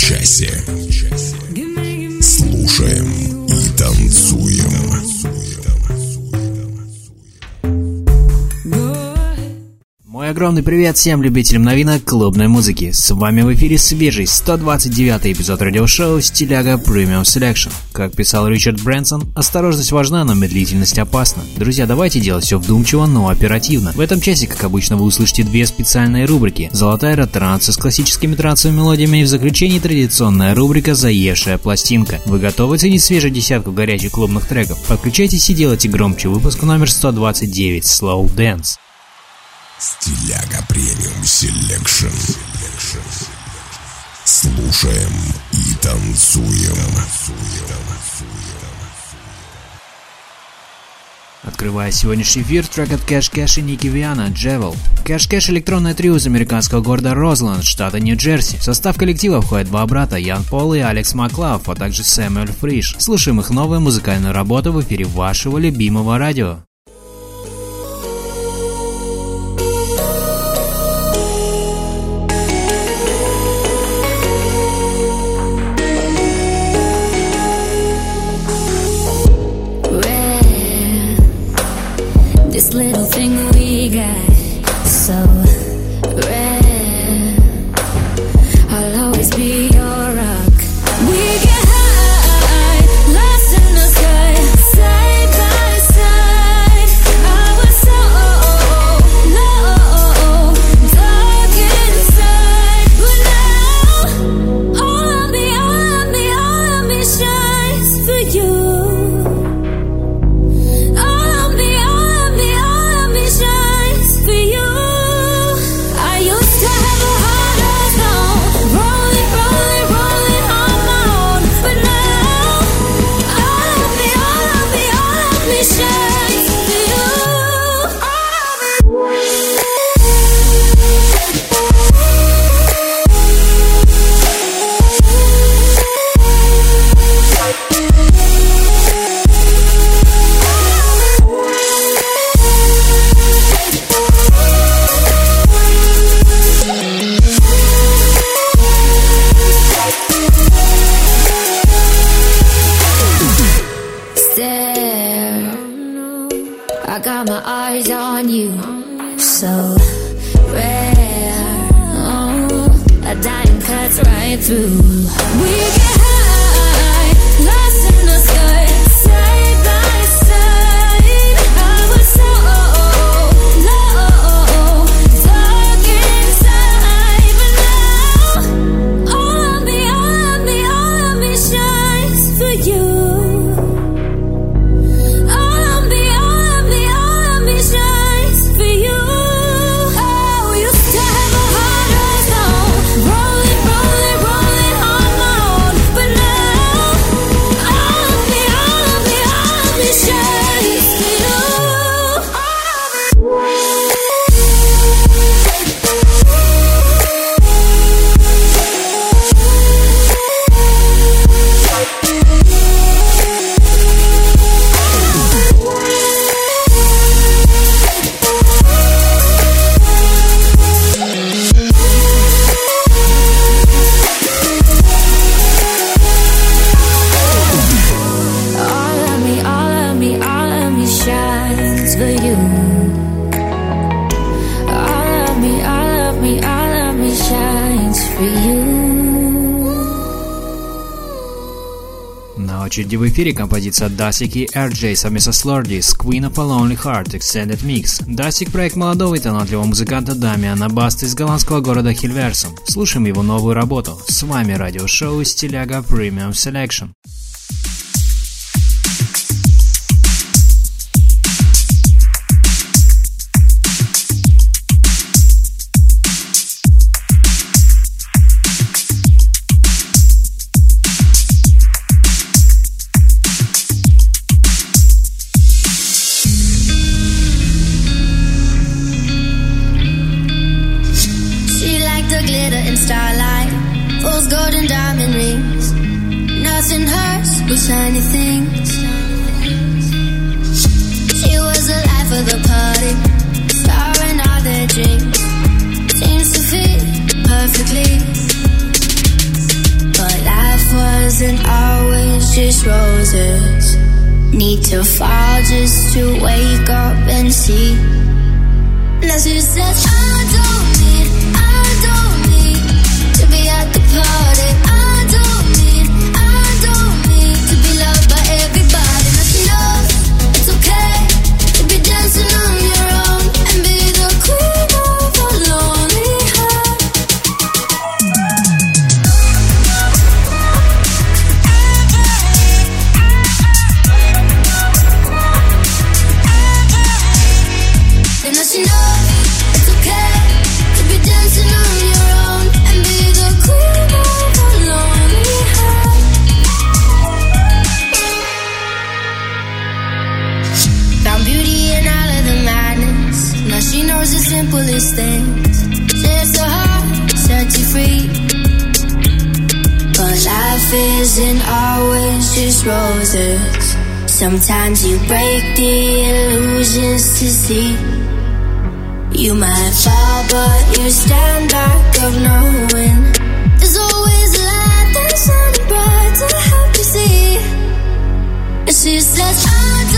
Часе. Огромный привет всем любителям новинок клубной музыки. С вами в эфире свежий 129 эпизод радиошоу «Стиляга Premium Selection». Как писал Ричард Брэнсон, осторожность важна, но медлительность опасна. Друзья, давайте делать все вдумчиво, но оперативно. В этом часе, как обычно, вы услышите две специальные рубрики. Золотая ретранса с классическими трансовыми мелодиями и в заключении традиционная рубрика «Заевшая пластинка». Вы готовы ценить свежую десятку горячих клубных треков? Подключайтесь и делайте громче выпуск номер 129 «Slow Dance». Стиляга Premium Selection. Слушаем и танцуем. Открывая сегодняшний эфир, трек от Cash Cash и Nikki Vianna «Jewel». Cash Cash – электронное трио из американского города Розланд, штата Нью-Джерси. В состав коллектива входят два брата Ян Пол и Алекс Маклуф, а также Сэмюэль Фриш. Слушаем их новую музыкальную работу в эфире вашего любимого радио. true. We Очереди в эфире композиция Dastic и RJ совместно с Lordi с Queen of a Lonely Heart Extended Mix. Dastic – проект молодого и талантливого музыканта Дамиана Баста из голландского города Хильверсом. Слушаем его новую работу. С вами радиошоу «Стиляга Premium Selection». Isn't always just roses. Sometimes you break the illusions to see. You might fall, but you stand back of knowing there's always a light that's shining bright to help you see. And she says, I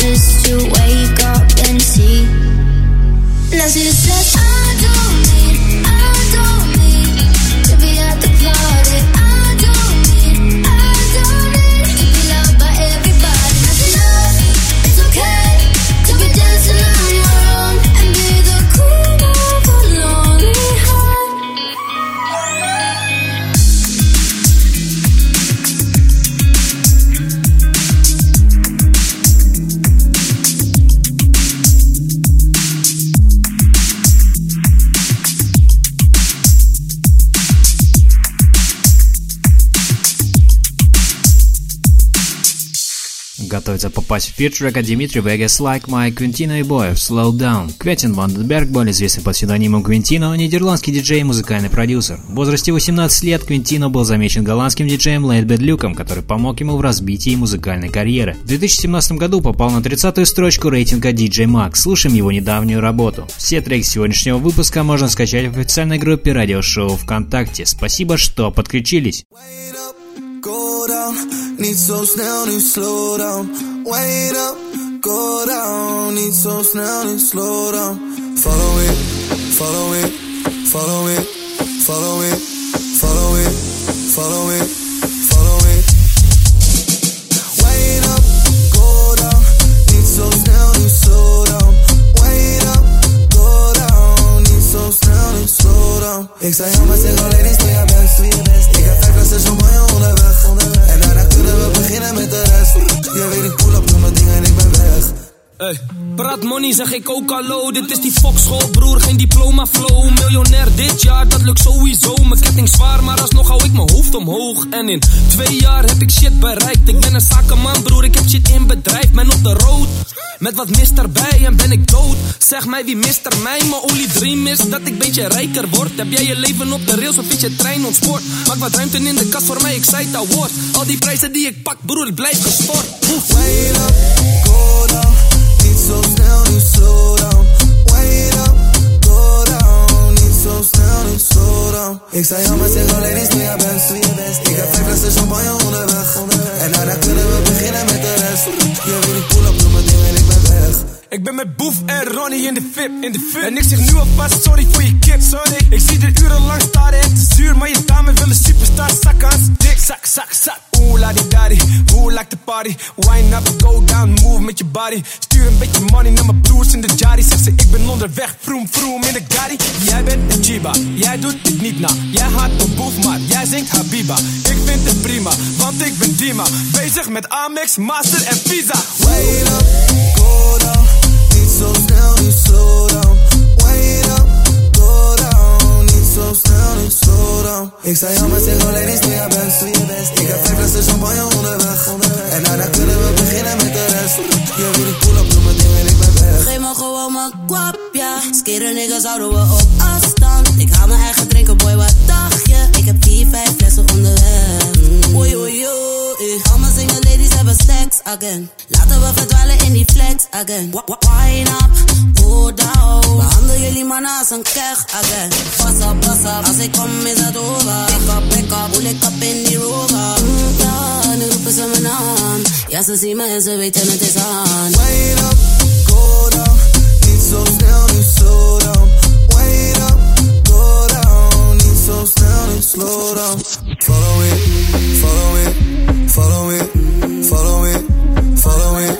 just to wake up and see. Now she says, Готовится попасть в фит трека Дмитрий Vegas Like My Quintino и Boy Slow Down. Квентин Ванденберг, более известный под псевдонимом Квинтино, нидерландский диджей и музыкальный продюсер. В возрасте 18 лет Квинтино был замечен голландским диджеем Лейтбед Люком, который помог ему в развитии музыкальной карьеры. В 2017 году попал на 30-ю строчку рейтинга DJ Mag. Слушаем его недавнюю работу. Все треки сегодняшнего выпуска можно скачать в официальной группе радиошоу ВКонтакте. Спасибо, что подключились. Wait up, go down. Niet zo snel nu slow down. Wait up, go down. Niet zo snel nu slow down. Follow it, follow it, follow it, follow it, follow it, follow it, follow zo nu slow down. Ik zei ja, maar zeg alleen eens doe je best, doe. Ik heb vijf klassen champagne onderweg, onderweg. En daarna kunnen we beginnen met de rest. Je weet ik pull up, doe mijn dingen en ik ben weg. Hey, praat money, zeg ik ook hallo. Dit is die fokschool, broer, geen diploma flow. Miljonair dit jaar, dat lukt sowieso. Mijn ketting zwaar, maar alsnog hou ik mijn hoofd omhoog. En in twee jaar heb ik shit bereikt. Ik ben een zakenman, broer, ik heb shit in bedrijf. Ben op de road, met wat mist erbij en ben ik dood. Zeg mij wie mist er mij, mijn only dream is dat ik beetje rijker word. Heb jij je leven op de rails of is je trein ontspoort? Maak wat ruimte in de kast voor mij, ik zei al woord. Al die prijzen die ik pak, broer, ik blijf gestort. Oef. Ik zei ja, maar zeg alleen eens doe je best, doe je best. Ik heb vijf flessen champagne onderweg. En daarna kunnen we beginnen met de rest. Je weet ik pull up, doe mijn dingen met Boef en Ronnie in de VIP, in de VIP. En ik zeg nu alvast sorry voor je kip, sorry. Ik zie er urenlang staren, het is zuur, maar je dame willen superstar zakken aan dik. Zak, zak, zak. Oeh, la di daddy, like the party. Wine up, go down, move met je body. Stuur een beetje money naar mijn broers in de jari. Zeg ze, ik ben onderweg, vroom, vroom in de gari. Jij bent een chiba, jij doet het niet na. Jij haat een boef, maar jij zingt Habiba. Ik vind het prima, want ik ben Dima. Bezig met Amex, Master en Visa. Wait up, go down. Niet zo snel, niet slow down. Wait up, go down. Niet zo Ik zei al mijn single ladies, doe je best, doe je best. Ik heb vijf flessen champagne onderweg. En daarna kunnen we beginnen met de rest. Je weet ik pull up, doe mijn ding en ik ben weg. Geef me gewoon mijn kwap, ja. Skeren niggas houden we op afstand. Ik haal mijn eigen drinken, boy, wat dacht je? Ik heb vier, vijf flessen onderweg. Mm. Oei, oei, oei. Al mijn single ladies hebben stacks again. Laten we verdwalen in die flex again. Wine up, go down. Behandel jullie mannen als een keg again. Pass up, pass up. Als ik kom is het over. Pick up, pick up. Hoe ik up in die rover. Ja, nu roepen ze mijn naam. Ja, ze zien me en ze weten het is aan. Wait up, go down. Niet zo snel, slow down. Follow it, follow it, follow it, follow it, follow it.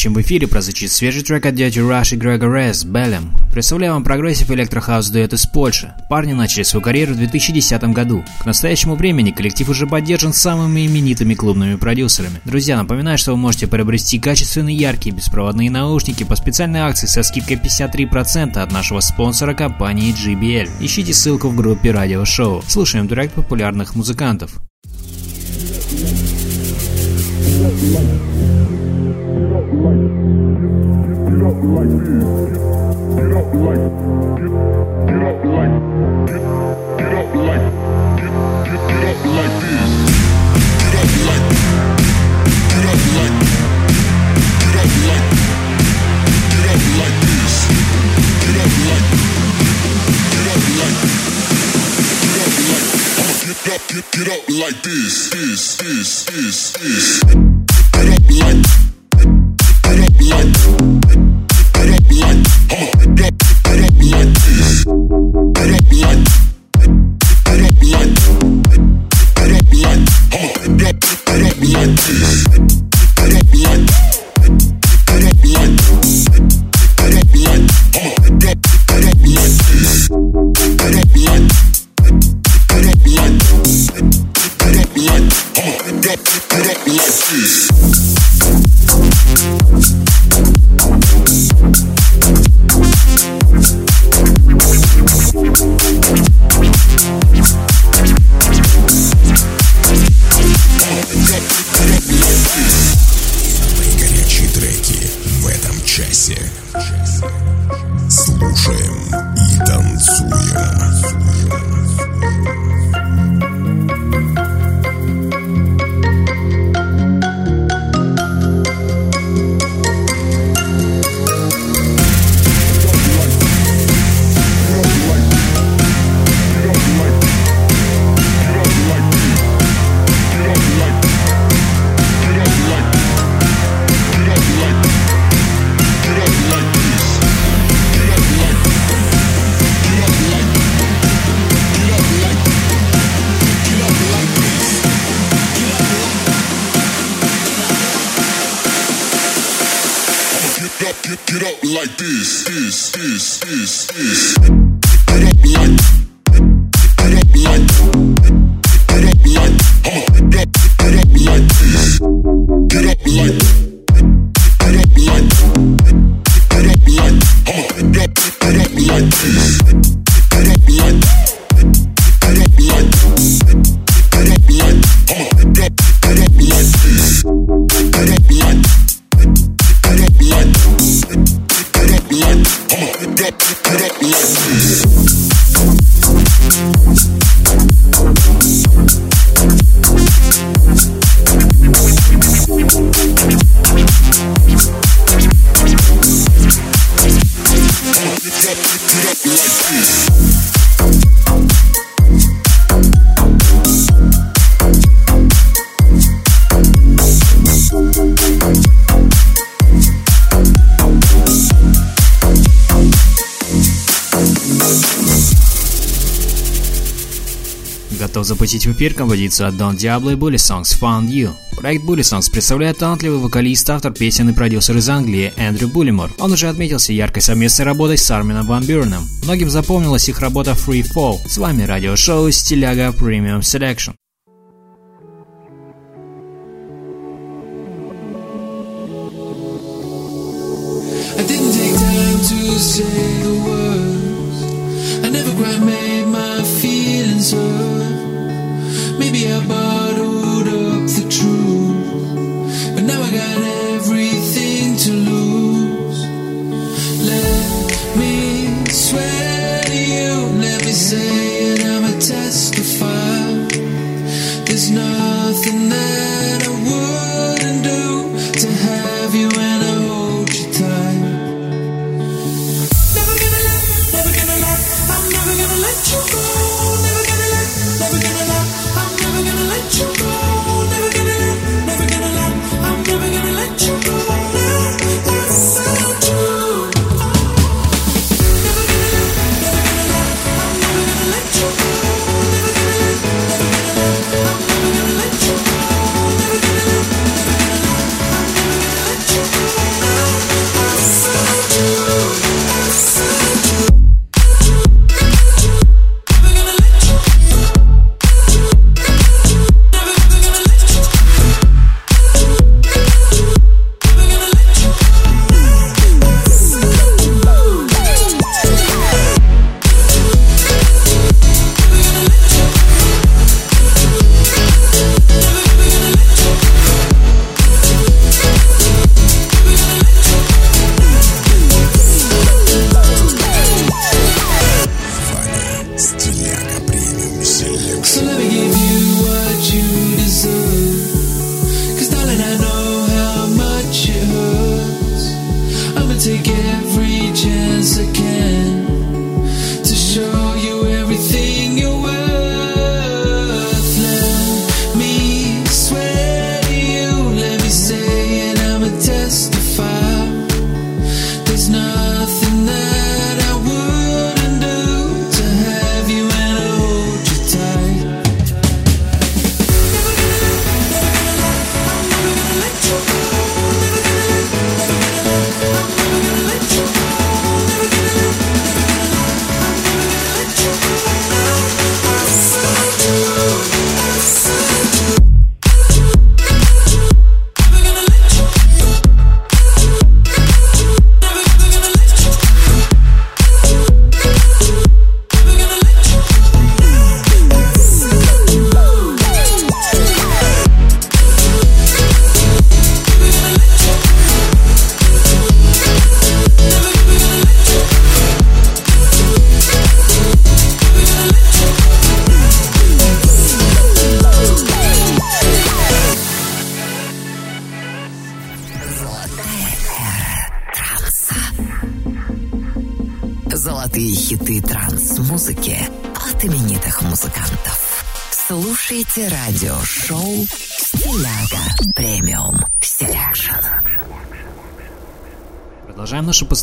Следующим в эфире прозвучит свежий трек от Dirty Rush и Gregor Es «Белем». Представляю вам прогрессив электрохаус дуэт из Польши. Парни начали свою карьеру в 2010 году. К настоящему времени коллектив уже поддержан самыми именитыми клубными продюсерами. Друзья, напоминаю, что вы можете приобрести качественные яркие беспроводные наушники по специальной акции со скидкой 53% от нашего спонсора компании JBL. Ищите ссылку в группе радиошоу. Слушаем трек популярных музыкантов. Get get, up like this, this, this, this, this. Get up like, Get up, get, get up like this, this, this, this, this. Get up like, посетить в эфир композицию от Don Diablo и Bully Songs Found You. Проект Bully Songs представляет талантливый вокалист, автор песен и продюсер из Англии Эндрю Буллимор. Он уже отметился яркой совместной работой с Армином Ван Бюрном. Многим запомнилась их работа Free Fall. С вами радиошоу Стиляга Premium Selection. be above.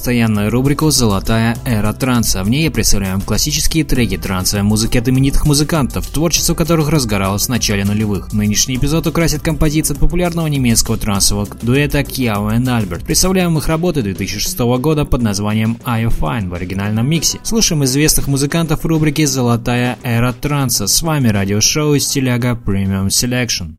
постоянную рубрику «Золотая эра транса». В ней представляем классические треки транса, музыки от именитых музыкантов, творчество которых разгоралось в начале нулевых. Нынешний эпизод украсит композиция от популярного немецкого трансового дуэта Кьяо и Альберт. Представляем их работы 2006 года под названием «I Fine» в оригинальном миксе. Слушаем известных музыкантов рубрики «Золотая эра транса». С вами радиошоу «Стиляга Premium Selection».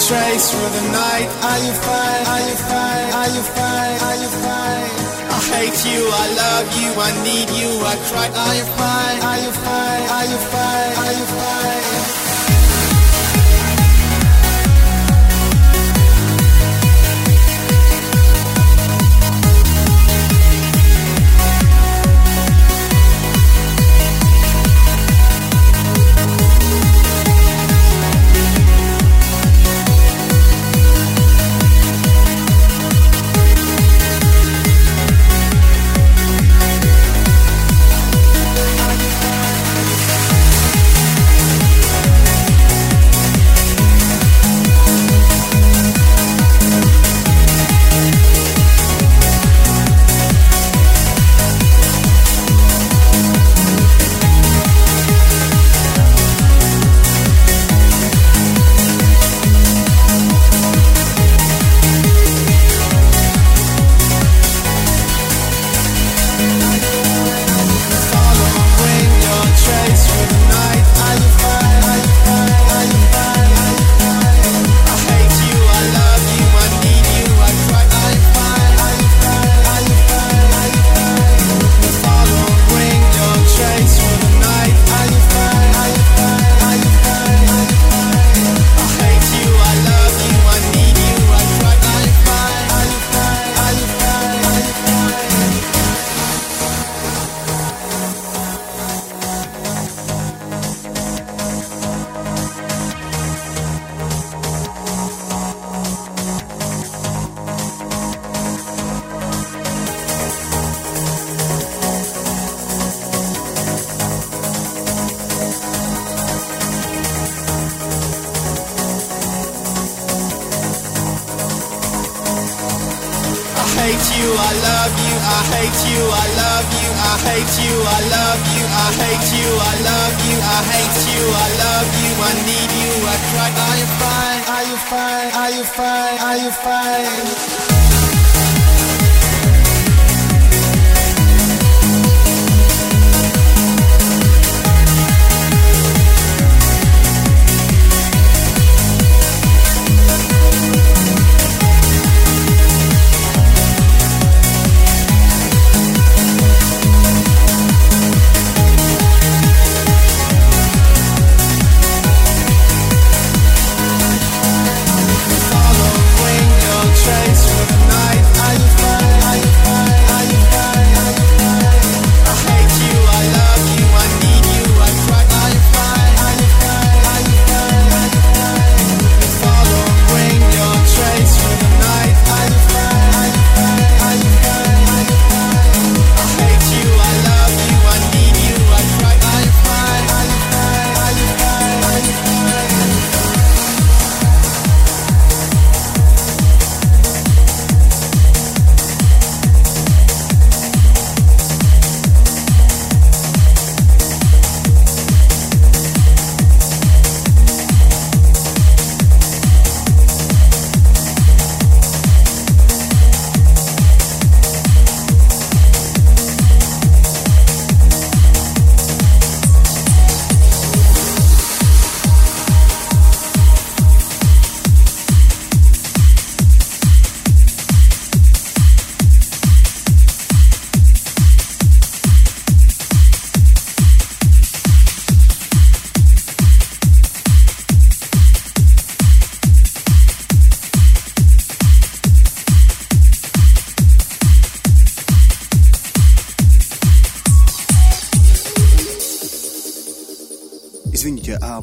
Trace through the night. Are you fine? Are you fine? Are you fine? Are you fine? I hate you, I love you, I need you, I cry. Are you fine? Are you fine? Are you fine? Are you fine? Hate you, I love you, I hate you, I love you, I hate you, I love you, I hate you, I love you, I need you, I cry. Are you fine? Are you fine? Are you fine? Are you fine?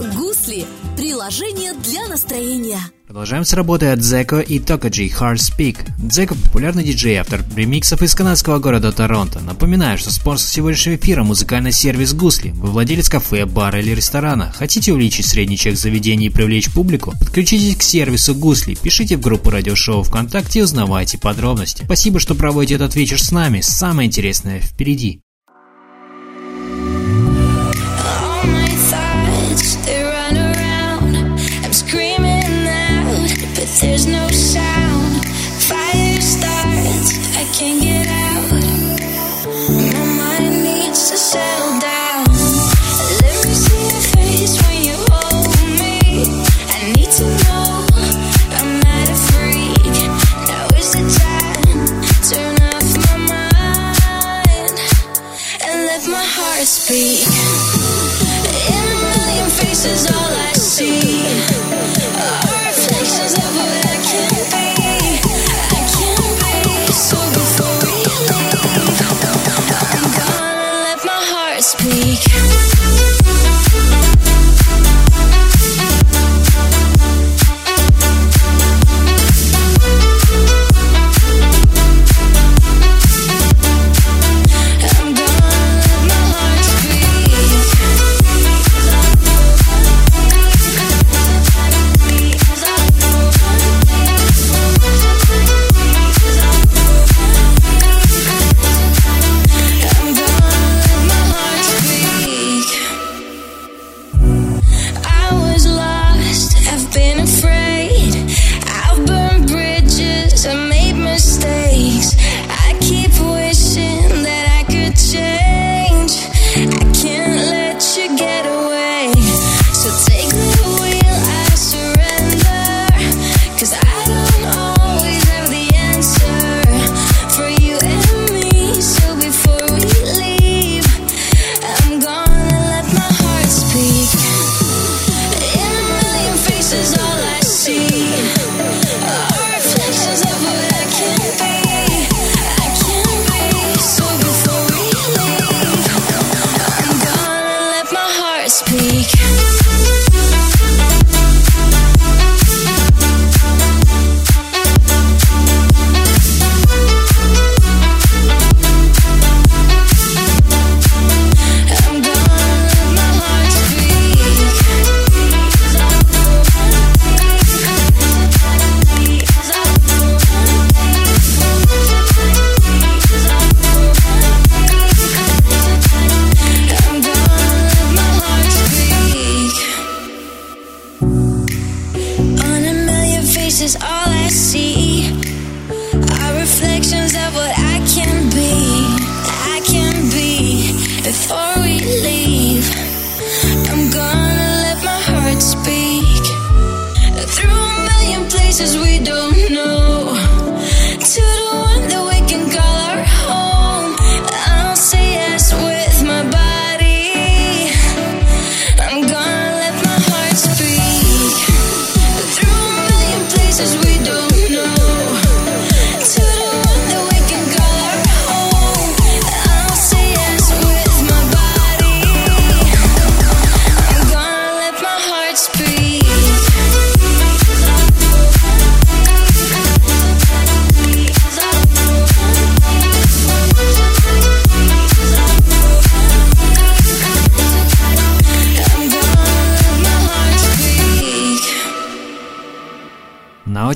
«Гусли» – приложение для настроения. Продолжаем с работы от Зеко и Токаджи Hard Speak. Зеко – популярный диджей, автор ремиксов из канадского города Торонто. Напоминаю, что спонсор сегодняшнего эфира – музыкальный сервис Гусли. Вы владелец кафе, бара или ресторана. Хотите увеличить средний чек заведения и привлечь публику? Подключитесь к сервису Гусли, пишите в группу радиошоу ВКонтакте и узнавайте подробности. Спасибо, что проводите этот вечер с нами. Самое интересное впереди. There's no sound. Fire starts, I can't get out. My mind needs to settle down. Let me see your face when you hold me. I need to know I'm not a freak. Now is the time. Turn off my mind and let my heart speak. In a million faces,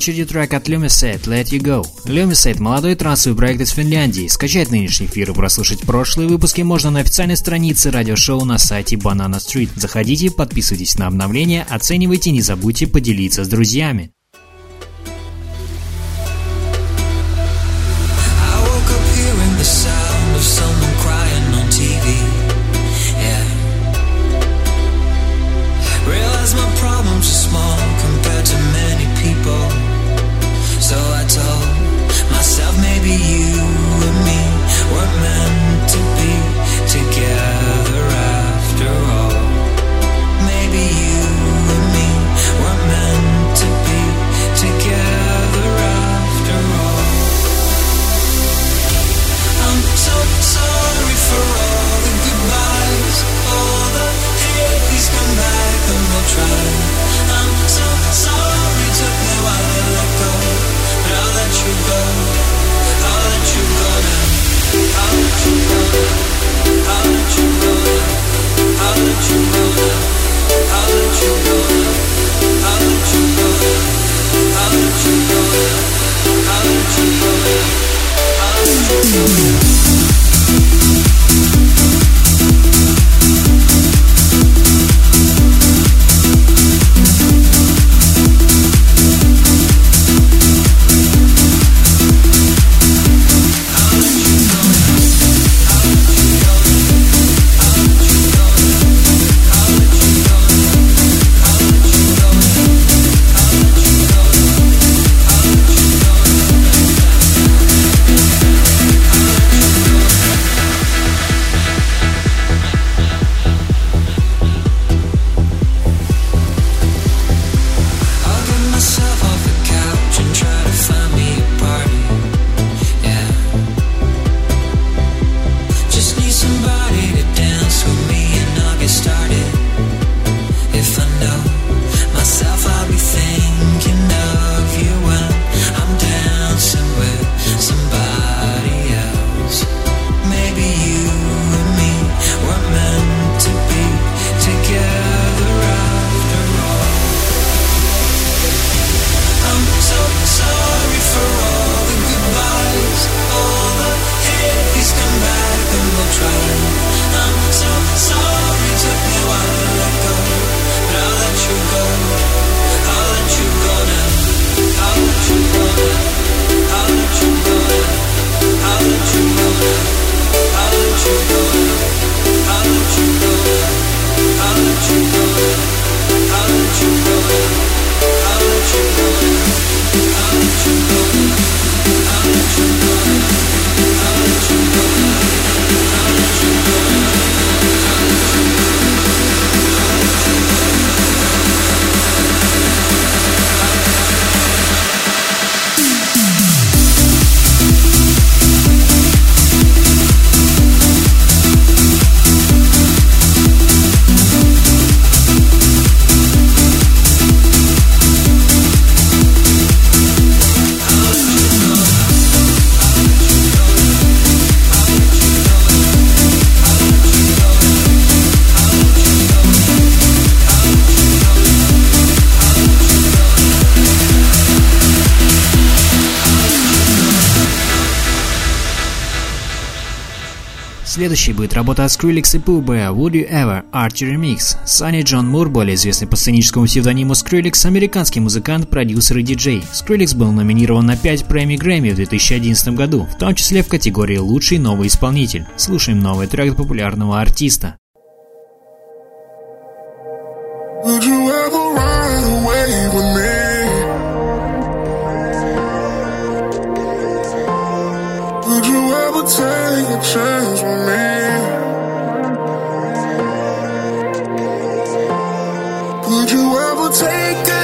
очереди трек от Lumisate Let You Go. Lumisate – молодой трансовый проект из Финляндии. Скачать нынешний эфир и прослушать прошлые выпуски можно на официальной странице радиошоу на сайте Banana Street. Заходите, подписывайтесь на обновления, оценивайте, не забудьте поделиться с друзьями. Следующей будет работа Skrillex и Pooh Bear Would You Ever Archie Remix. Санни Джон Мур, более известный по сценическому псевдониму Skrillex, американский музыкант, продюсер и диджей. Skrillex был номинирован на 5 премий Грэмми в 2011 году, в том числе в категории «Лучший новый исполнитель». Слушаем новый трек популярного артиста. Would you ever ride away with me? Take a chance with me? Would you ever take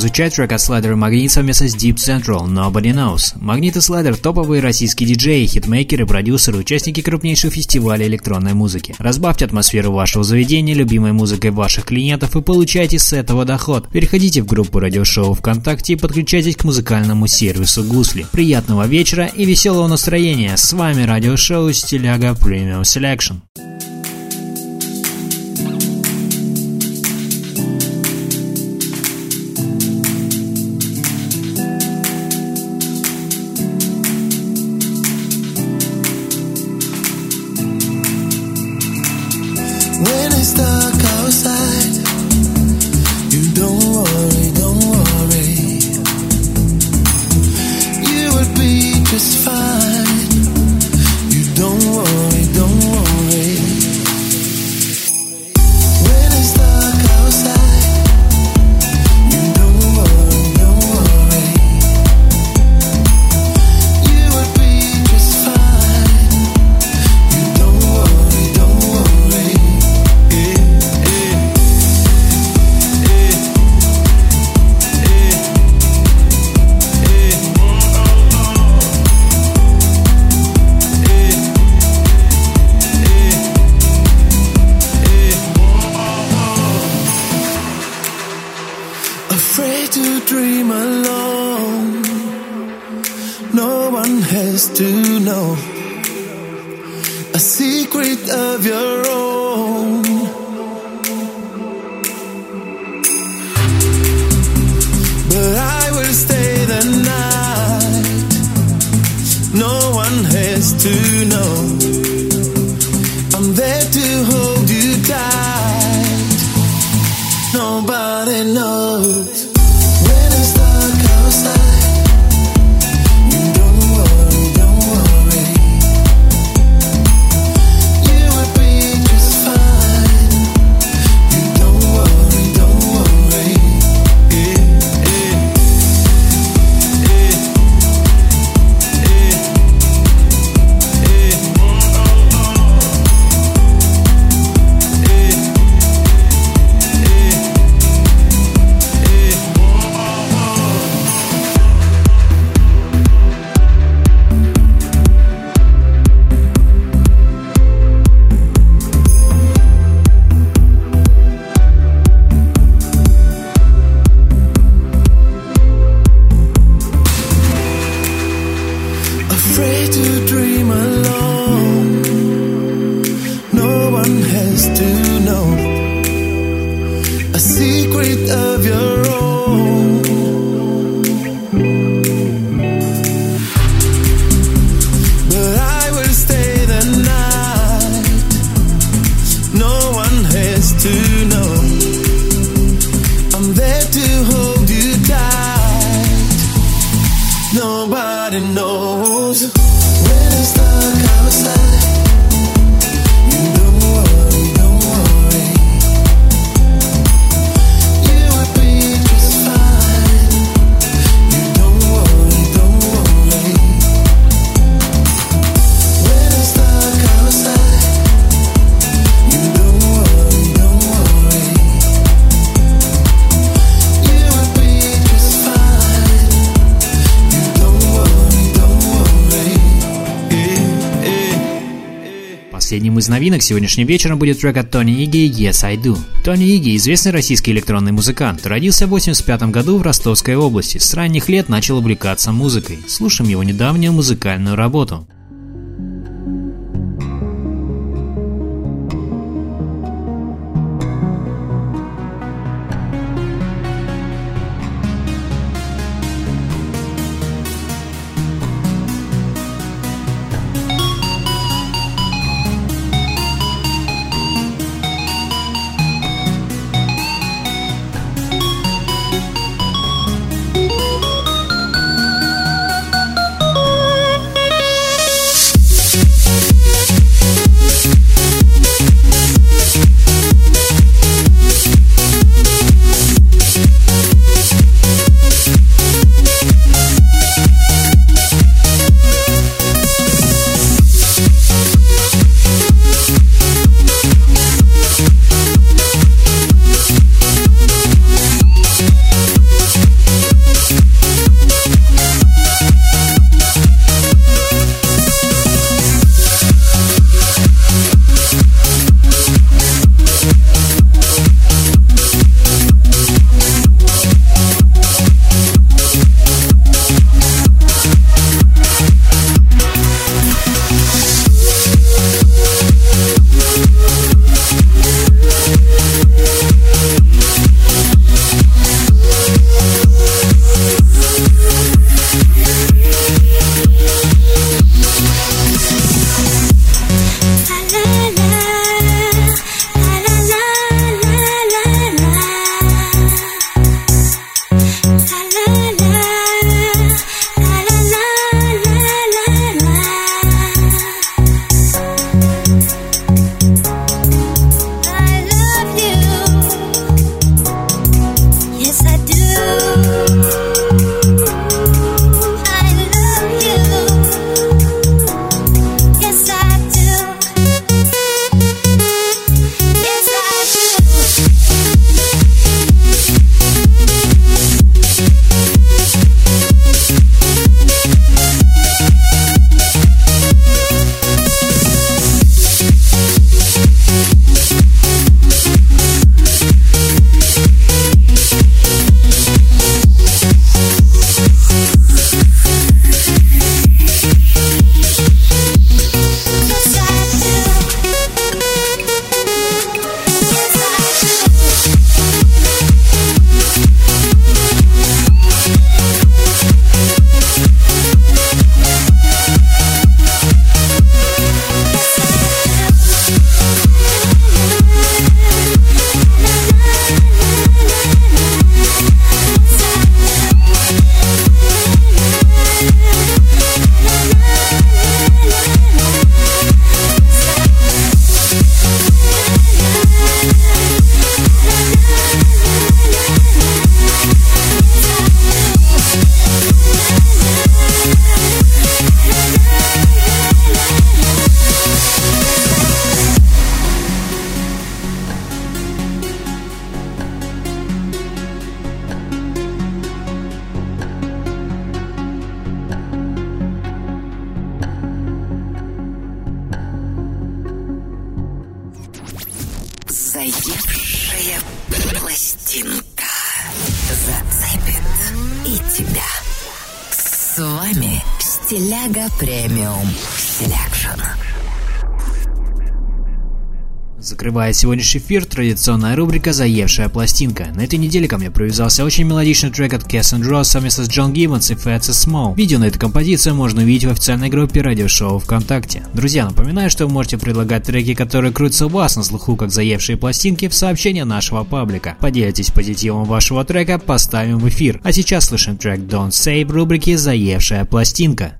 Прозвучать трек от Слайдера Магнит совместно с Deep Central Nobody Knows. Магнит и Слайдер – топовые российские диджеи, хитмейкеры, продюсеры, участники крупнейших фестивалей электронной музыки. Разбавьте атмосферу вашего заведения любимой музыкой ваших клиентов и получайте с этого доход. Переходите в группу радиошоу ВКонтакте и подключайтесь к музыкальному сервису Гусли. Приятного вечера и веселого настроения. С вами радиошоу Стиляга Premium Selection. новинок сегодняшним вечером будет трек от Тони Иги «Yes I Do». Тони Иги – известный российский электронный музыкант. Родился в 1985 году в Ростовской области. С ранних лет начал увлекаться музыкой. Слушаем его недавнюю музыкальную работу. Закрывает сегодняшний эфир традиционная рубрика «Заевшая пластинка». На этой неделе ко мне привязался очень мелодичный трек от Cass and Ross совместно с Джон Гиббонс и Fats Small. Видео на эту композицию можно увидеть в официальной группе радиошоу ВКонтакте. Друзья, напоминаю, что вы можете предлагать треки, которые крутятся у вас на слуху, как заевшие пластинки, в сообщения нашего паблика. Поделитесь позитивом вашего трека, поставим в эфир. А сейчас слышим трек Don't Say в рубрике «Заевшая пластинка».